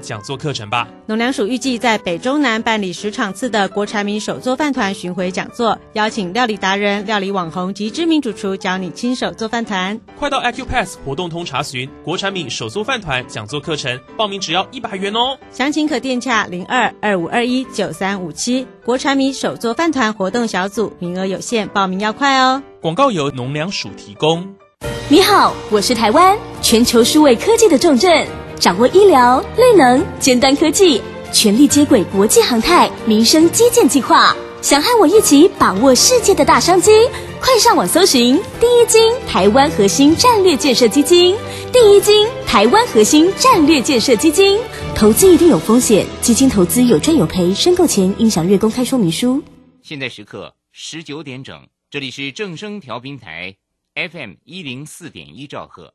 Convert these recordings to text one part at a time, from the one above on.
讲座课程吧。农粮署预计在北中南办理十场次的国产米手做饭团巡回讲座，邀请料理达人、料理网红及知名主厨教你亲手做饭团。快到 iQpass 活动通查询国产米手做饭团讲座课程，报名只要一百元哦。详情可电洽零二二五二一九三五七。国产米手做饭团活动小组名额有限，报名要快哦。广告由农粮署提供。你好，我是台湾全球数位科技的重镇。掌握医疗、绿能、尖端科技，全力接轨国际航太、民生基建计划。想和我一起把握世界的大商机？快上网搜寻第一金台湾核心战略建设基金。第一金台湾核心战略建设基金，投资一定有风险，基金投资有赚有赔，申购前应详阅公开说明书。现在时刻十九点整，这里是正声调频台 FM 一零四点一兆赫。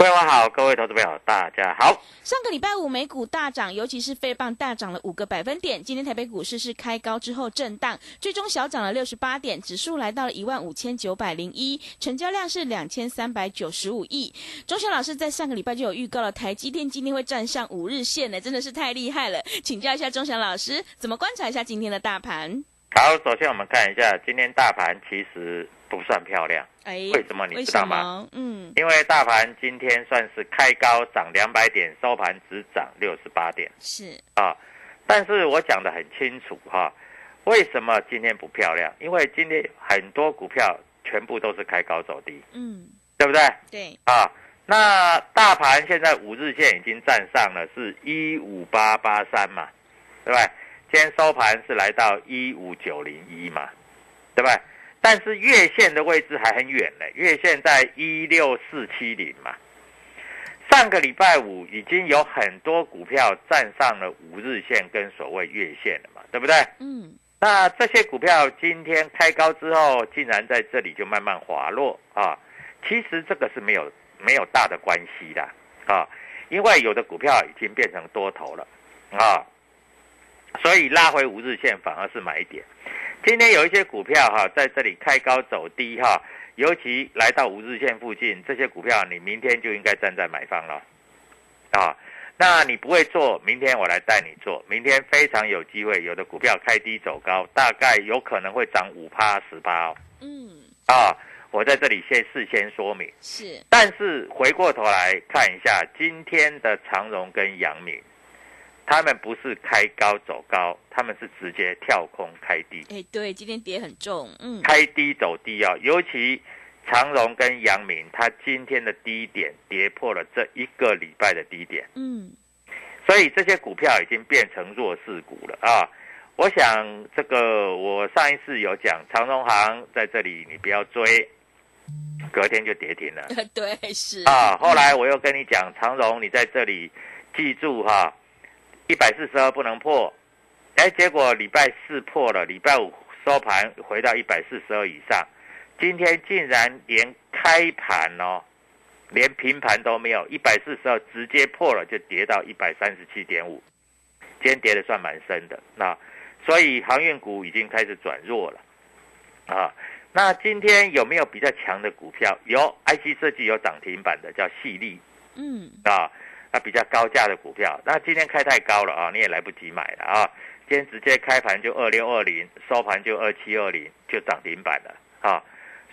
各位好，各位投资朋友，大家好。上个礼拜五美股大涨，尤其是费棒大涨了五个百分点。今天台北股市是开高之后震荡，最终小涨了六十八点，指数来到了一万五千九百零一，成交量是两千三百九十五亿。钟祥老师在上个礼拜就有预告了，台积电今天会站上五日线呢，真的是太厉害了。请教一下钟祥老师，怎么观察一下今天的大盘？好，首先我们看一下今天大盘其实不算漂亮。哎，为什么你知道吗？嗯，因为大盘今天算是开高涨两百点，收盘只涨六十八点。是啊，但是我讲的很清楚哈，为什么今天不漂亮？因为今天很多股票全部都是开高走低，嗯，对不对？对啊，那大盘现在五日线已经站上了，是一五八八三嘛，对不对？今天收盘是来到一五九零一嘛，对不对？但是月线的位置还很远呢，月线在一六四七零嘛。上个礼拜五已经有很多股票站上了五日线跟所谓月线了嘛，对不对？嗯。那这些股票今天开高之后，竟然在这里就慢慢滑落啊！其实这个是没有没有大的关系的啊，因为有的股票已经变成多头了啊，所以拉回五日线反而是买点。今天有一些股票哈，在这里开高走低哈，尤其来到五日线附近，这些股票你明天就应该站在买方了，啊，那你不会做，明天我来带你做，明天非常有机会，有的股票开低走高，大概有可能会涨五趴十趴哦，嗯，啊，我在这里先事先说明，是，但是回过头来看一下今天的长荣跟阳明。他们不是开高走高，他们是直接跳空开低。哎，对，今天跌很重，嗯，开低走低啊，尤其长荣跟阳明，它今天的低点跌破了这一个礼拜的低点，嗯，所以这些股票已经变成弱势股了啊。我想这个我上一次有讲长荣行在这里，你不要追，隔天就跌停了。对，是啊。后来我又跟你讲长荣，你在这里记住哈。一百四十二不能破，哎，结果礼拜四破了，礼拜五收盘回到一百四十二以上，今天竟然连开盘哦，连平盘都没有，一百四十二直接破了，就跌到一百三十七点五，今天跌的算蛮深的，那所以航运股已经开始转弱了，啊，那今天有没有比较强的股票？有，IC 设计有涨停板的，叫细粒，嗯，啊。那比较高价的股票，那今天开太高了啊，你也来不及买了啊。今天直接开盘就二六二零，收盘就二七二零，就涨停板了啊。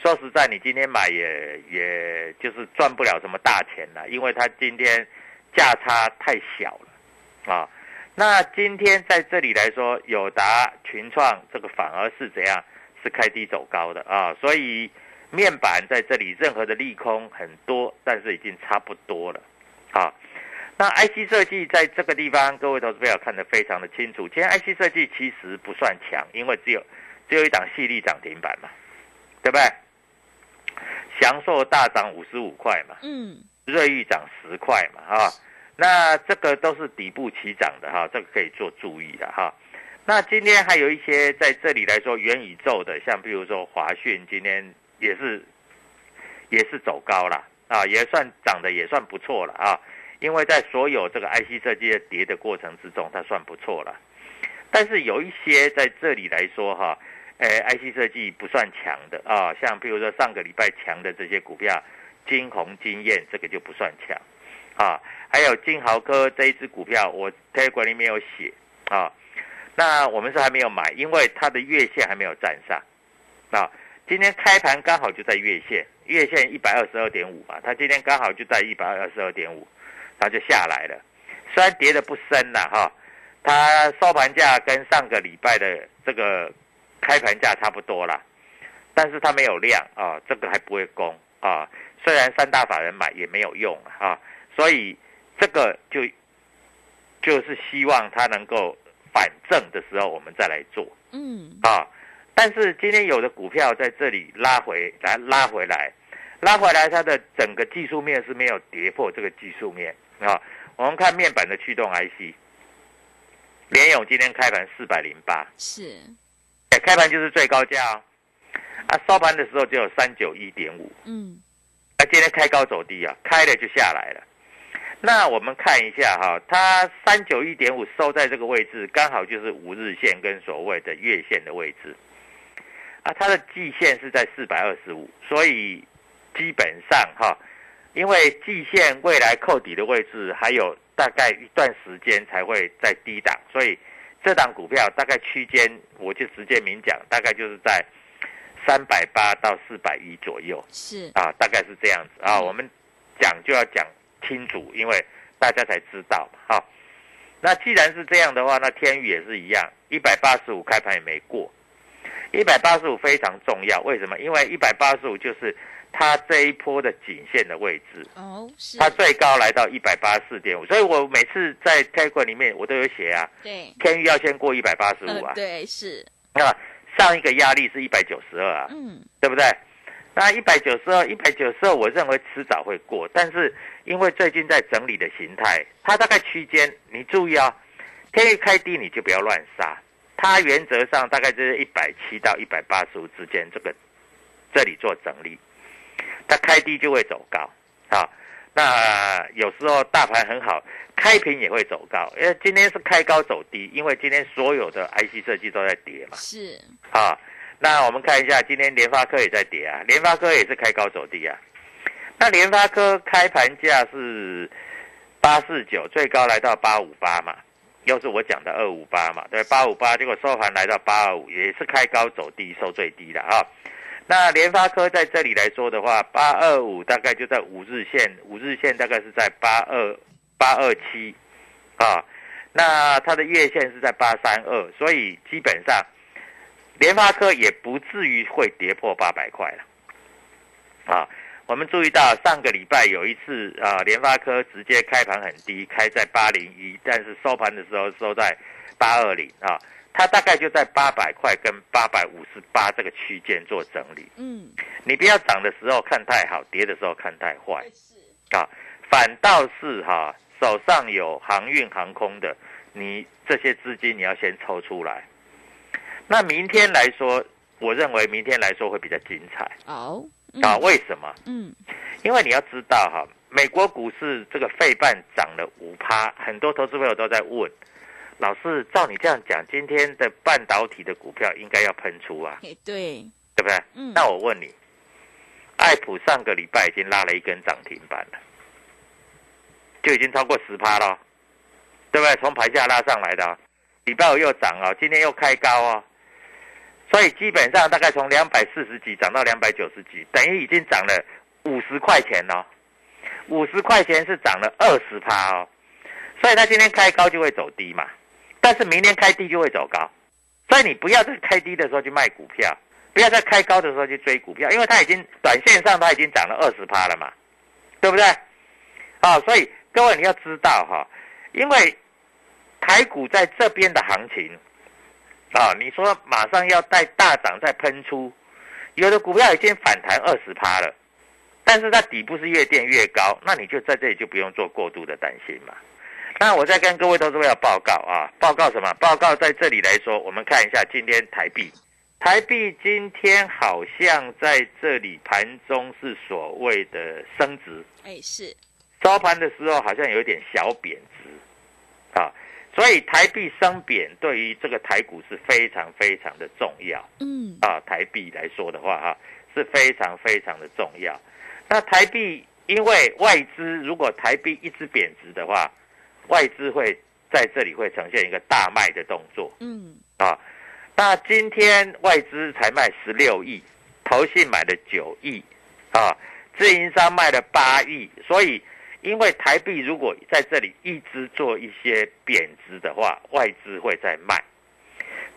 说实在，你今天买也也就是赚不了什么大钱了，因为它今天价差太小了啊。那今天在这里来说，友达、群创这个反而是怎样？是开低走高的啊。所以面板在这里任何的利空很多，但是已经差不多了啊。那 IC 设计在这个地方，各位投资友看得非常的清楚。今天 IC 设计其实不算强，因为只有只有一档细粒涨停板嘛，对不对？祥硕大涨五十五块嘛，嗯，瑞昱涨十块嘛，哈，那这个都是底部起涨的哈，这个可以做注意的哈。那今天还有一些在这里来说元宇宙的，像比如说华讯，今天也是也是走高了啊，也算涨得也算不错了啊。因为在所有这个 IC 设计的跌的过程之中，它算不错了。但是有一些在这里来说哈，呃，IC 设计不算强的啊，像比如说上个礼拜强的这些股票，金鸿、金燕这个就不算强啊。还有金豪科这一只股票，我台股里面有写啊。那我们是还没有买，因为它的月线还没有站上啊。今天开盘刚好就在月线，月线一百二十二点五嘛，它今天刚好就在一百二十二点五。它就下来了，虽然跌的不深了哈，它收盘价跟上个礼拜的这个开盘价差不多了，但是它没有量啊，这个还不会攻啊。虽然三大法人买也没有用啊，所以这个就就是希望它能够反正的时候我们再来做，嗯啊，但是今天有的股票在这里拉回来拉回来，拉回来它的整个技术面是没有跌破这个技术面。啊，我们看面板的驱动 IC，联勇今天开盘四百零八，是，开盘就是最高价哦，啊，收盘的时候只有三九一点五，嗯，啊，今天开高走低啊，开了就下来了。那我们看一下哈，它三九一点五收在这个位置，刚好就是五日线跟所谓的月线的位置，啊，它的季线是在四百二十五，所以基本上哈。因为季线未来扣底的位置还有大概一段时间才会在低档，所以这档股票大概区间我就直接明讲，大概就是在三百八到四百一左右，是。啊，大概是这样子。啊。我们讲就要讲清楚，因为大家才知道那既然是这样的话，那天宇也是一样，一百八十五开盘也没过，一百八十五非常重要，为什么？因为一百八十五就是。它这一波的颈线的位置哦，是它最高来到一百八十四点五，所以我每次在开馆里面我都有写啊，对，天域要先过一百八十五啊，对，是那上一个压力是一百九十二啊，嗯，对不对？那一百九十二，一百九十二，我认为迟早会过，但是因为最近在整理的形态，它大概区间，你注意啊，天域开低你就不要乱杀，它原则上大概就是一百七到一百八十五之间，这个这里做整理。它开低就会走高，啊，那有时候大盘很好，开平也会走高，因为今天是开高走低，因为今天所有的 IC 设计都在跌嘛，是，啊，那我们看一下今天联发科也在跌啊，联发科也是开高走低啊，那联发科开盘价是八四九，最高来到八五八嘛，又是我讲的二五八嘛，对，八五八，结果收盘来到八二五，也是开高走低，收最低的啊。那联发科在这里来说的话，八二五大概就在五日线，五日线大概是在八二八二七，啊，那它的月线是在八三二，所以基本上联发科也不至于会跌破八百块了，啊，我们注意到上个礼拜有一次啊，联发科直接开盘很低，开在八零一，但是收盘的时候收在八二零啊。它大概就在八百块跟八百五十八这个区间做整理。嗯，你不要涨的时候看太好，跌的时候看太坏。啊，反倒是哈，手上有航运航空的，你这些资金你要先抽出来。那明天来说，我认为明天来说会比较精彩哦，嗯啊？为什么？嗯，因为你要知道哈，美国股市这个费半涨了五趴，很多投资朋友都在问，老师，照你这样讲，今天的半导体的股票应该要喷出啊，哎，对，对不对？嗯那我问你，爱普上个礼拜已经拉了一根涨停板了，就已经超过十趴了，对不对？从盘下拉上来的哦，礼拜五又涨哦，今天又开高哦，所以基本上大概从两百四十几涨到两百九十几，等于已经涨了五十块钱哦，五十块钱是涨了二十趴哦，所以它今天开高就会走低嘛，但是明天开低就会走高，所以你不要在开低的时候去卖股票。不要在开高的时候去追股票，因为它已经短线上它已经涨了二十趴了嘛，对不对？啊，所以各位你要知道哈，因为台股在这边的行情啊，你说马上要带大涨再喷出，有的股票已经反弹二十趴了，但是它底部是越垫越高，那你就在这里就不用做过度的担心嘛。那我再跟各位投资朋友报告啊，报告什么？报告在这里来说，我们看一下今天台币。台币今天好像在这里盘中是所谓的升值，哎，是，收盘的时候好像有点小贬值，啊，所以台币升贬对于这个台股是非常非常的重要嗯，啊。台币来说的话，哈是非常非常的重要。那台币因为外资如果台币一直贬值的话，外资会在这里会呈现一个大卖的动作，嗯，啊。那今天外资才卖十六亿，投信买了九亿，啊，自营商卖了八亿，所以因为台币如果在这里一直做一些贬值的话，外资会在卖，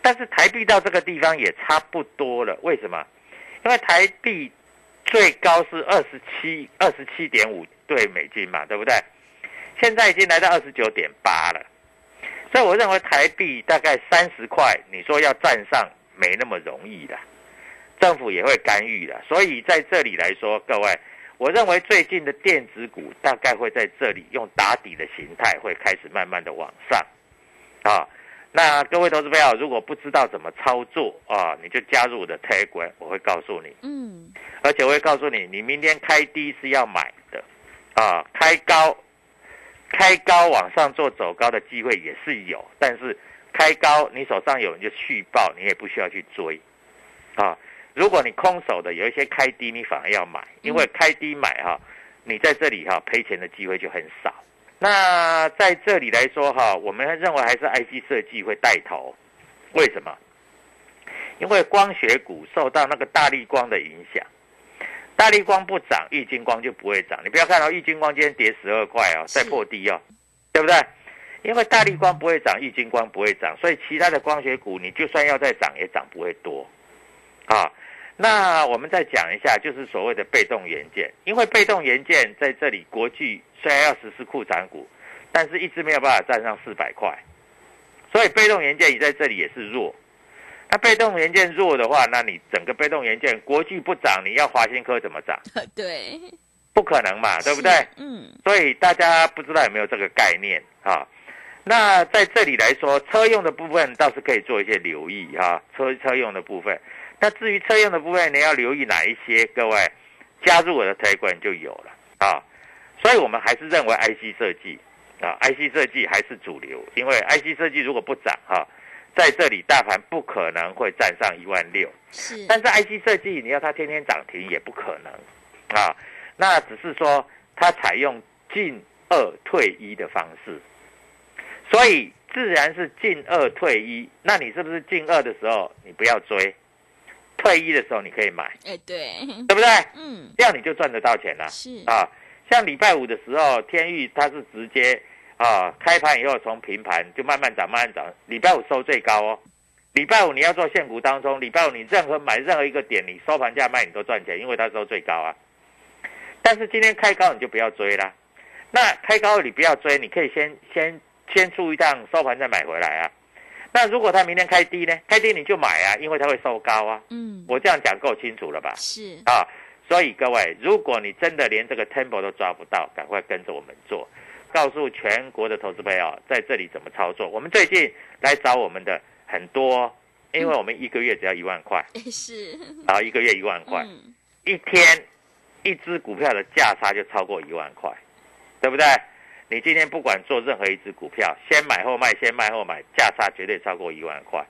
但是台币到这个地方也差不多了，为什么？因为台币最高是二十七二十七点五对美金嘛，对不对？现在已经来到二十九点八了。所以我认为台币大概三十块，你说要站上没那么容易的，政府也会干预的。所以在这里来说，各位，我认为最近的电子股大概会在这里用打底的形态，会开始慢慢的往上，啊。那各位投资朋友，如果不知道怎么操作啊，你就加入我的 Telegram，我会告诉你，嗯，而且我会告诉你，你明天开低是要买的，啊，开高。开高往上做走高的机会也是有，但是开高你手上有你就续报，你也不需要去追，啊，如果你空手的有一些开低，你反而要买，因为开低买哈、你在这里哈、赔钱的机会就很少。那在这里来说哈、我们认为还是 IC 设计会带头，为什么？因为光学股受到那个大力光的影响。大力光不涨，玉金光就不会涨。你不要看到玉金光今天跌十二块哦，再破低哦，对不对？因为大力光不会涨，玉金光不会涨，所以其他的光学股你就算要再涨，也涨不会多。啊，那我们再讲一下，就是所谓的被动元件，因为被动元件在这里，国巨虽然要实施库存股，但是一直没有办法站上四百块，所以被动元件也在这里也是弱。那被动元件弱的话，那你整个被动元件国巨不涨，你要华新科怎么涨？对，不可能嘛，对不对？嗯，所以大家不知道有没有这个概念啊？那在这里来说，车用的部分倒是可以做一些留意哈、车车用的部分。那至于车用的部分，你要留意哪一些？各位加入我的推广就有了啊。所以我们还是认为 IC 设计啊，IC 设计还是主流，因为 IC 设计如果不涨哈、在这里大盘不可能会站上一万六。是，但是 IC 设计你要它天天涨停也不可能啊，那只是说它采用进二退一的方式，所以自然是进二退一。那你是不是进二的时候你不要追，退一的时候你可以买，哎，对，对不对？嗯，这样你就赚得到钱了是，啊。像礼拜五的时候，天域它是直接啊开盘以后从平盘就慢慢涨，慢慢涨，礼拜五收最高哦。礼拜五你要做现股当中，礼拜五你任何买任何一个点，你收盘价卖你都赚钱，因为它收最高啊。但是今天开高你就不要追啦。那开高你不要追，你可以先先先出一趟收盘再买回来啊。那如果它明天开低呢？开低你就买啊，因为它会收高啊。嗯，我这样讲够清楚了吧？是，啊，所以各位，如果你真的连这个 tempo 都抓不到，赶快跟着我们做。告诉全国的投资朋友在这里怎么操作。我们最近来找我们的很多，因为我们一个月只要一万块，是，然后一个月一万块，嗯，一天一只股票的价差就超过一万块，对不对？你今天不管做任何一只股票，先买后卖，先卖后买，价差绝对超过一万块。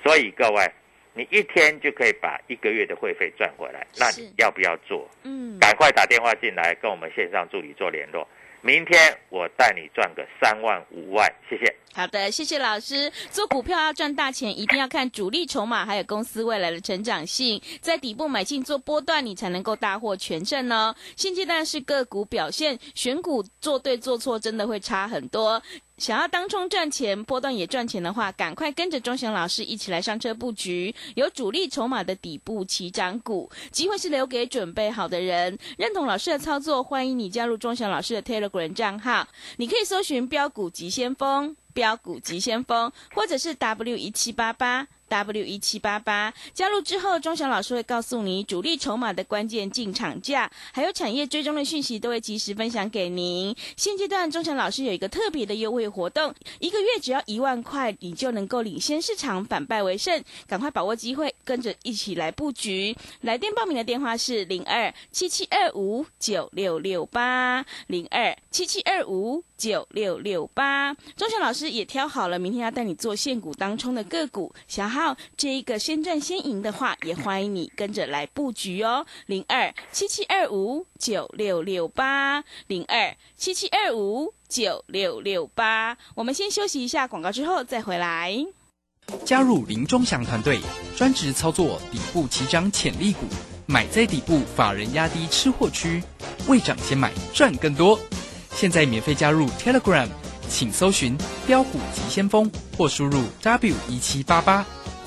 所以各位，你一天就可以把一个月的会费赚回来，那你要不要做？嗯，赶快打电话进来跟我们线上助理做联络。明天我带你赚个三万五万，谢谢。好的，谢谢老师。做股票要赚大钱，一定要看主力筹码，还有公司未来的成长性，在底部买进做波段，你才能够大获全胜哦。现阶段是个股表现，选股做对做错真的会差很多。想要当冲赚钱，波段也赚钱的话，赶快跟着钟祥老师一起来上车布局，有主力筹码的底部起涨股，机会是留给准备好的人。认同老师的操作，欢迎你加入钟祥老师的 Telegram 账号，你可以搜寻标股急先锋。标股急先锋，或者是 W 一七八八 W 一七八八，加入之后，钟祥老师会告诉你主力筹码的关键进场价，还有产业追踪的讯息，都会及时分享给您。现阶段，钟祥老师有一个特别的优惠活动，一个月只要一万块，你就能够领先市场，反败为胜。赶快把握机会，跟着一起来布局。来电报名的电话是零二七七二五九六六八零二七七二五九六六八。钟祥老师也挑好了，明天要带你做现股当冲的个股。小哈这一个先赚先赢的话，也欢迎你跟着来布局哦。零二七七二五九六六八零二七七二五九六六八。我们先休息一下广告，之后再回来。加入林忠祥团队，专职操作底部起涨潜力股，买在底部，法人压低吃货区，未涨先买赚更多。现在免费加入 Telegram，请搜寻“标股急先锋”或输入 W 一七八八，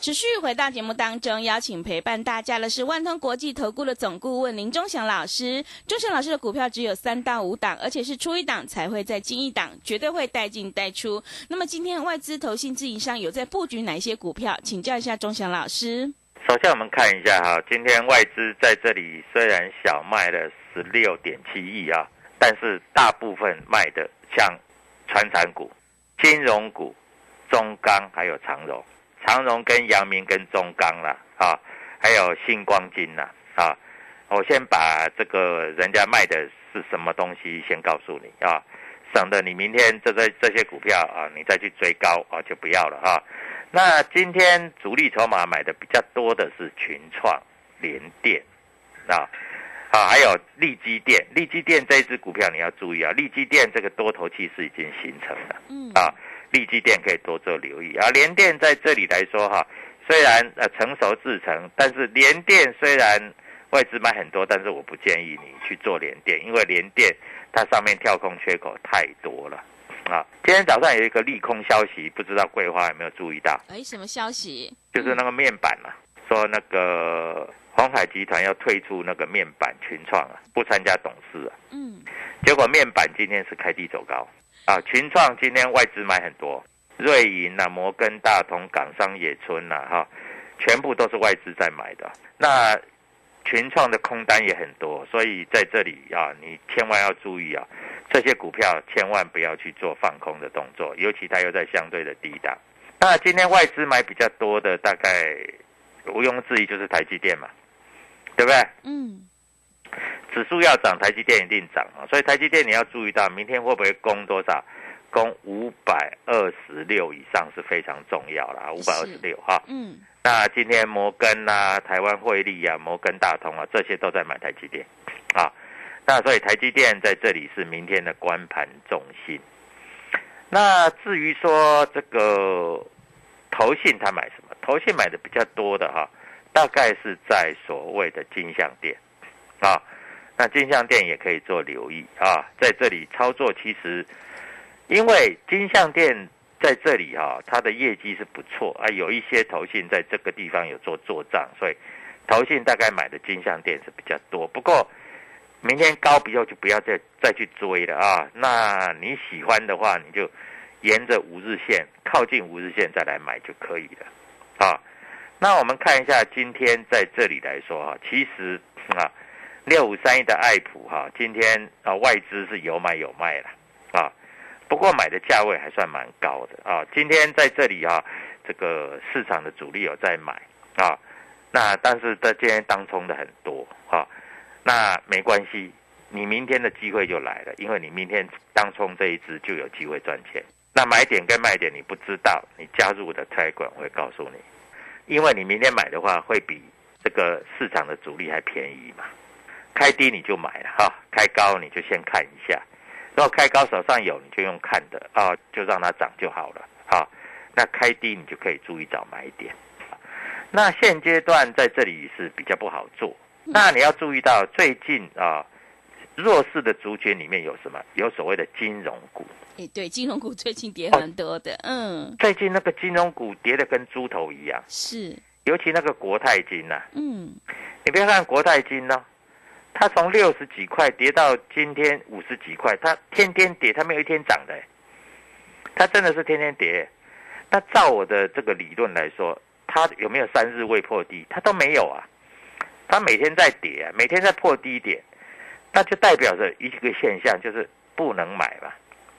持续回到节目当中，邀请陪伴大家的是万通国际投顾的总顾问林忠祥老师。忠祥老师的股票只有三到五档，而且是出一档才会再进一档，绝对会带进带出。那么今天外资、投信、自营商有在布局哪些股票？请教一下忠祥老师。首先我们看一下哈，今天外资在这里虽然小卖了十六点七亿啊，但是大部分卖的像传产股、金融股、中钢还有长荣。长荣跟阳明跟中钢啦，啊，还有星光金啦，啊，我先把这个人家卖的是什么东西先告诉你啊，省得你明天这这这些股票啊，你再去追高啊就不要了啊。那今天主力筹码买的比较多的是群创、联电，啊，啊，还有利基电，利基电这一只股票你要注意啊，利基电这个多头气势已经形成了，嗯啊。利基电可以多做留意啊，联电在这里来说哈，虽然呃成熟制成，但是联电虽然外资买很多，但是我不建议你去做联电，因为联电它上面跳空缺口太多了啊。今天早上有一个利空消息，不知道桂花有没有注意到？哎，什么消息？就是那个面板啊，说那个红海集团要退出那个面板群创啊，不参加董事啊。嗯，结果面板今天是开低走高。啊，群创今天外资买很多，瑞银啊、摩根大通、港商野村呐，哈，全部都是外资在买的。那群创的空单也很多，所以在这里啊，你千万要注意啊，这些股票千万不要去做放空的动作，尤其它又在相对的低档。那今天外资买比较多的，大概毋庸置疑就是台积电嘛，对不对？嗯。指数要涨，台积电一定涨啊！所以台积电你要注意到，明天会不会攻多少？攻五百二十六以上是非常重要啦，五百二十六哈。嗯。那今天摩根啊、台湾汇利啊、摩根大通啊，这些都在买台积电啊。那所以台积电在这里是明天的关盘重心。那至于说这个投信他买什么？投信买的比较多的哈，大概是在所谓的金项店啊。那金项店也可以做留意啊，在这里操作其实，因为金项店在这里、啊，它的业绩是不错啊，有一些投信在这个地方有做做账，所以投信大概买的金项店是比较多。不过明天高比后就不要再再去追了啊。那你喜欢的话，你就沿着五日线靠近五日线再来买就可以了啊。那我们看一下今天在这里来说哈，其实啊，六五三一的爱普哈，今天啊外资是有买有卖了啊，不过买的价位还算蛮高的啊。今天在这里啊，这个市场的主力有在买啊，那但是在今天当冲的很多哈，那没关系，你明天的机会就来了，因为你明天当冲这一支就有机会赚钱。那买点跟卖点你不知道，你加入我的财管会告诉你。因为你明天买的话，会比这个市场的主力还便宜嘛。开低你就买了哈，开高你就先看一下。如果开高手上有，你就用看的啊，就让它涨就好了哈。那开低你就可以注意找买点。那现阶段在这里是比较不好做。那你要注意到最近啊，弱势的族群里面有什么？有所谓的金融股。哎，对，金融股最近跌很多的，嗯，最近那个金融股跌的跟猪头一样，是，尤其那个国泰金呐，嗯，你不要看国泰金呢，它从六十几块跌到今天五十几块，它天天跌，它没有一天涨的，它真的是天天跌。那照我的这个理论来说，它有没有三日未破低？它都没有啊，它每天在跌啊，每天在破低点，那就代表着一个现象，就是不能买嘛。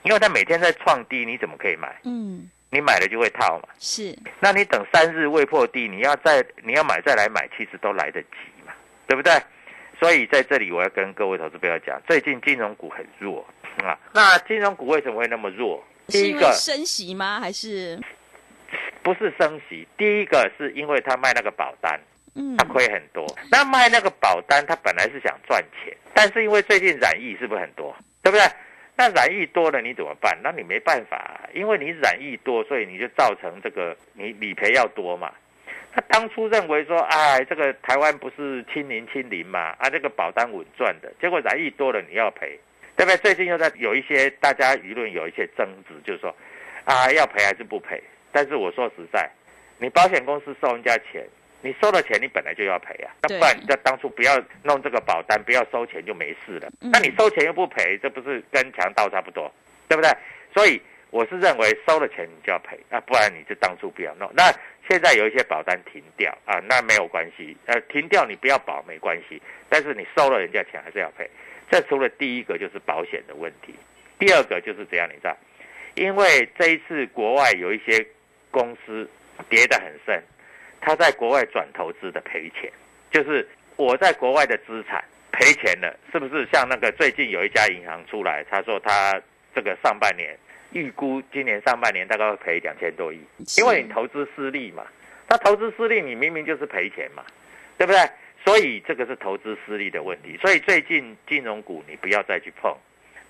因为它每天在创低，你怎么可以买？嗯，你买了就会套嘛。是，那你等三日未破低，你要再你要买再来买，其实都来得及嘛，对不对？所以在这里我要跟各位投资朋友讲，最近金融股很弱啊。那金融股为什么会那么弱？第一个升息吗？还是不是升息？第一个是因为他卖那个保单，嗯，他亏很多。那卖那个保单，他本来是想赚钱，但是因为最近染疫是不是很多？对不对？那染疫多了你怎么办？那你没办法，因为你染疫多，所以你就造成这个你理赔要多嘛。他当初认为说，哎，这个台湾不是清零清零嘛，啊，这个保单稳赚的，结果染疫多了你要赔，对不对？最近又在有一些大家舆论有一些争执，就是说，啊，要赔还是不赔？但是我说实在，你保险公司收人家钱。你收了钱，你本来就要赔啊，那不然你在当初不要弄这个保单，不要收钱就没事了。那你收钱又不赔，这不是跟强盗差不多，对不对？所以我是认为收了钱你就要赔啊，不然你就当初不要弄。那现在有一些保单停掉啊，那没有关系，呃，停掉你不要保没关系，但是你收了人家钱还是要赔。这除了第一个就是保险的问题，第二个就是这样，你知道，因为这一次国外有一些公司跌得很深。他在国外转投资的赔钱，就是我在国外的资产赔钱了，是不是？像那个最近有一家银行出来，他说他这个上半年预估今年上半年大概会赔两千多亿，因为你投资失利嘛。他投资失利，你明明就是赔钱嘛，对不对？所以这个是投资失利的问题。所以最近金融股你不要再去碰。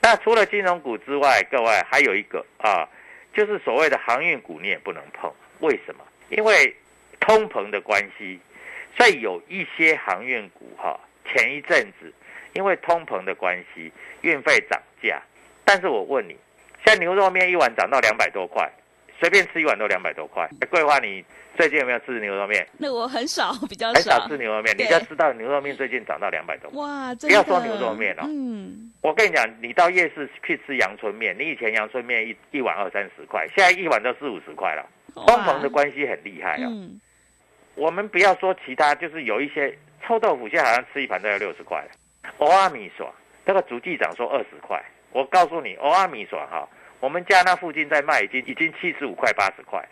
那除了金融股之外，各位还有一个啊，就是所谓的航运股你也不能碰。为什么？因为通膨的关系，所以有一些航运股哈，前一阵子因为通膨的关系，运费涨价。但是我问你，像牛肉面一碗涨到两百多块，随便吃一碗都两百多块。桂花，你最近有没有吃牛肉面？那我很少，比较很少吃牛肉面。你要知道牛肉面最近涨到两百多。哇，不要说牛肉面了，嗯，我跟你讲，你到夜市去吃阳春面，你以前阳春面一一碗二三十块，现在一碗都四五十块了。通膨的关系很厉害啊。我们不要说其他，就是有一些臭豆腐，现在好像吃一盘都要六十块。欧阿米爽，这个主机长说二十块。我告诉你，欧阿米爽哈，我们家那附近在卖，已经已经七十五块、八十块。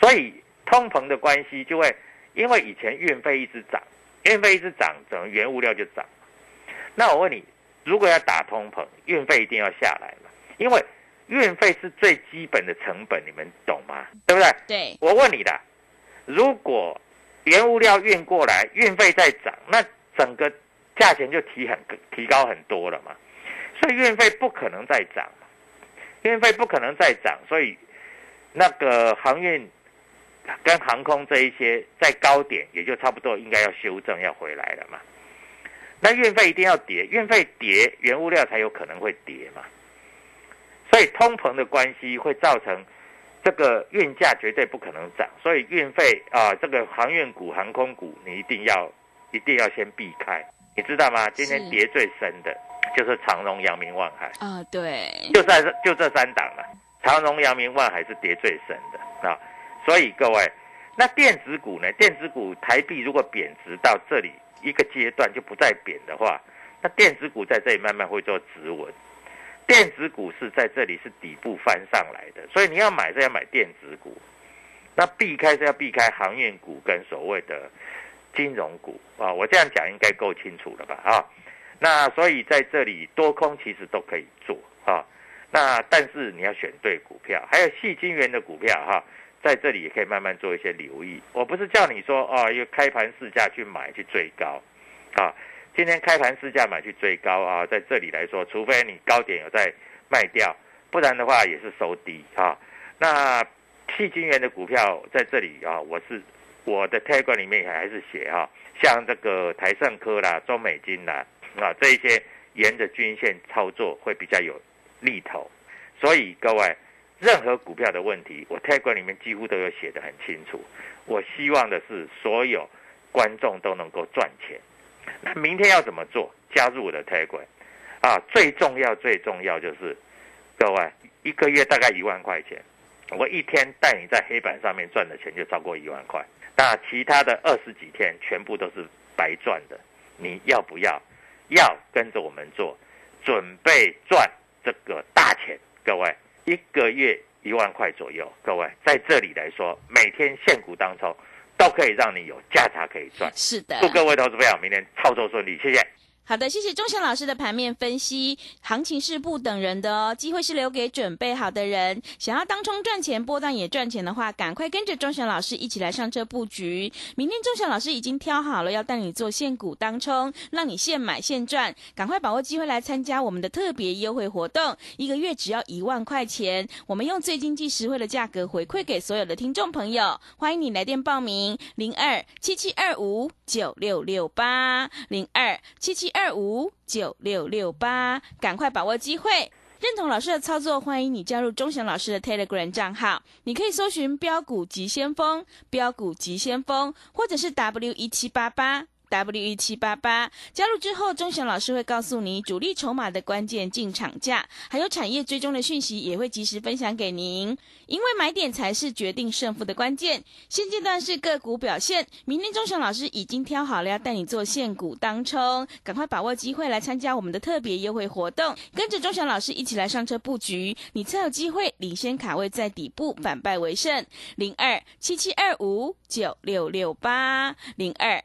所以通膨的关系就会，因为以前运费一直涨，运费一直涨，整个原物料就涨。那我问你，如果要打通膨，运费一定要下来嘛？因为运费是最基本的成本，你们懂吗？对不对？对。我问你的，如果原物料运过来，运费在涨，那整个价钱就提很提高很多了嘛，所以运费不可能再涨，运费不可能再涨，所以那个航运跟航空这一些在高点也就差不多应该要修正要回来了嘛，那运费一定要跌，运费跌，原物料才有可能会跌嘛，所以通膨的关系会造成。这个运价绝对不可能涨，所以运费啊，这个航运股、航空股你一定要一定要先避开。你知道吗？今天跌最深的就是长荣、阳明、万海，啊，对，就在这就这三档了。长荣、阳明、万海是跌最深的啊，所以各位，那电子股呢？电子股台币如果贬值到这里一个阶段就不再贬的话，那电子股在这里慢慢会做止稳。电子股是在这里是底部翻上来的，所以你要买是要买电子股，那避开是要避开航运股跟所谓的金融股啊。我这样讲应该够清楚了吧？啊，那所以在这里多空其实都可以做啊。那但是你要选对股票，还有细金元的股票哈，在这里也可以慢慢做一些留意。我不是叫你说哦，要开盘市价去买去追高，啊，今天开盘市价买去追高啊，在这里来说，除非你高点有在卖掉，不然的话也是收低啊。那细金元的股票在这里啊，我是我的 t a g 里面还是写哈、像这个台盛科啦、中美金啦啊这一些沿着均线操作会比较有利头，所以各位任何股票的问题，我 t a g 里面几乎都有写得很清楚。我希望的是所有观众都能够赚钱。那明天要怎么做？加入我的 t a g 啊，最重要最重要就是各位一个月大概一万块钱，我一天带你在黑板上面赚的钱就超过一万块。那其他的二十几天全部都是白赚的，你要不要？要跟着我们做，准备赚这个大钱。各位，一个月一万块左右，各位在这里来说，每天现股当中都可以让你有价差可以赚。是的。祝各位投资朋友明天操作顺利，谢谢。好的，谢谢钟祥老师的盘面分析。行情是不等人的哦，机会是留给准备好的人。想要当冲赚钱、波段也赚钱的话，赶快跟着钟祥老师一起来上车布局。明天钟祥老师已经挑好了，要带你做现股当冲，让你现买现赚。赶快把握机会来参加我们的特别优惠活动，一个月只要一万块钱，我们用最经济实惠的价格回馈给所有的听众朋友。欢迎你来电报名：零二七七二五九六六八零二七七。二五九六六八，赶快把握机会！认同老师的操作，欢迎你加入钟祥老师的 Telegram 账号。你可以搜寻“标股急先锋”、“标股急先锋”，或者是 W 一七八八。W 一七八八加入之后，钟祥老师会告诉你主力筹码的关键进场价，还有产业追踪的讯息，也会及时分享给您。因为买点才是决定胜负的关键。现阶段是个股表现，明天钟祥老师已经挑好了要带你做现股当冲，赶快把握机会来参加我们的特别优惠活动，跟着钟祥老师一起来上车布局，你才有机会领先卡位在底部，反败为胜。零二七七二五九六六八零二。